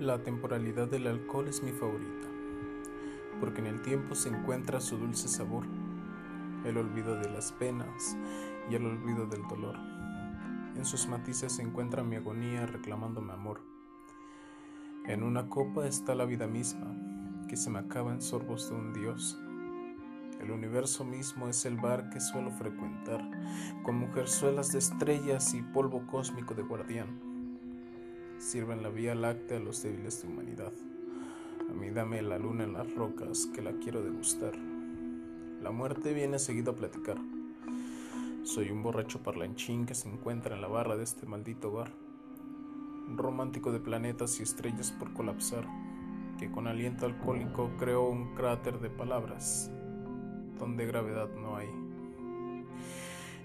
la temporalidad del alcohol es mi favorita, porque en el tiempo se encuentra su dulce sabor, el olvido de las penas y el olvido del dolor. En sus matices se encuentra mi agonía reclamándome amor. En una copa está la vida misma, que se me acaba en sorbos de un dios. El universo mismo es el bar que suelo frecuentar, con mujerzuelas de estrellas y polvo cósmico de guardián sirven la vía láctea a los débiles de humanidad. A mí dame la luna en las rocas, que la quiero degustar. La muerte viene seguido a platicar. Soy un borracho parlanchín que se encuentra en la barra de este maldito bar. Romántico de planetas y estrellas por colapsar, que con aliento alcohólico creó un cráter de palabras, donde gravedad no hay.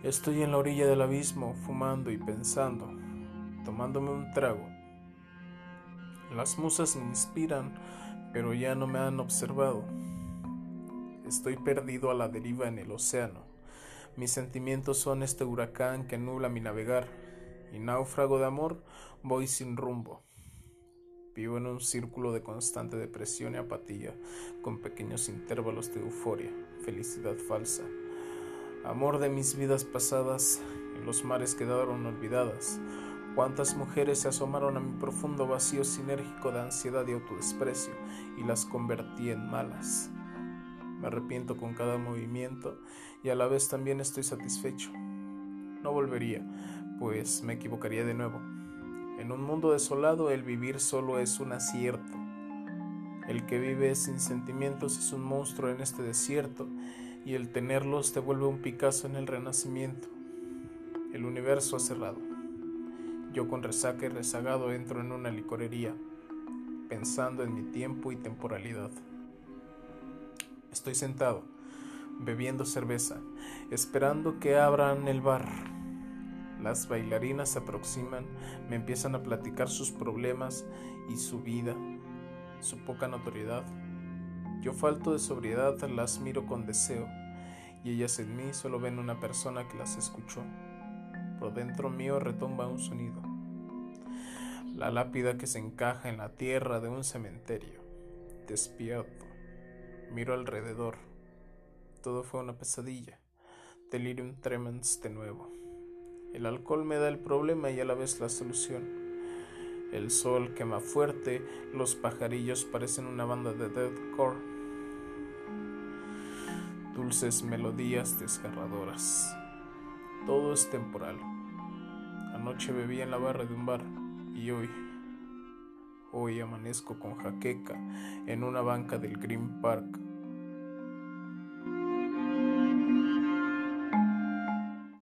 Estoy en la orilla del abismo, fumando y pensando, tomándome un trago las musas me inspiran, pero ya no me han observado. Estoy perdido a la deriva en el océano. Mis sentimientos son este huracán que nubla mi navegar, y náufrago de amor voy sin rumbo. Vivo en un círculo de constante depresión y apatía, con pequeños intervalos de euforia, felicidad falsa. Amor de mis vidas pasadas, en los mares quedaron olvidadas, Cuántas mujeres se asomaron a mi profundo vacío sinérgico de ansiedad y autodesprecio y las convertí en malas. Me arrepiento con cada movimiento y a la vez también estoy satisfecho. No volvería, pues me equivocaría de nuevo. En un mundo desolado el vivir solo es un acierto. El que vive sin sentimientos es un monstruo en este desierto y el tenerlos te vuelve un Picasso en el renacimiento. El universo ha cerrado. Yo con resaca y rezagado entro en una licorería, pensando en mi tiempo y temporalidad. Estoy sentado, bebiendo cerveza, esperando que abran el bar. Las bailarinas se aproximan, me empiezan a platicar sus problemas y su vida, su poca notoriedad. Yo falto de sobriedad, las miro con deseo, y ellas en mí solo ven una persona que las escuchó. Dentro mío retumba un sonido. La lápida que se encaja en la tierra de un cementerio. Despierto. Miro alrededor. Todo fue una pesadilla. Delirium tremens de nuevo. El alcohol me da el problema y a la vez la solución. El sol quema fuerte, los pajarillos parecen una banda de deathcore. Dulces melodías desgarradoras. Todo es temporal. Anoche bebí en la barra de un bar y hoy, hoy amanezco con jaqueca en una banca del Green Park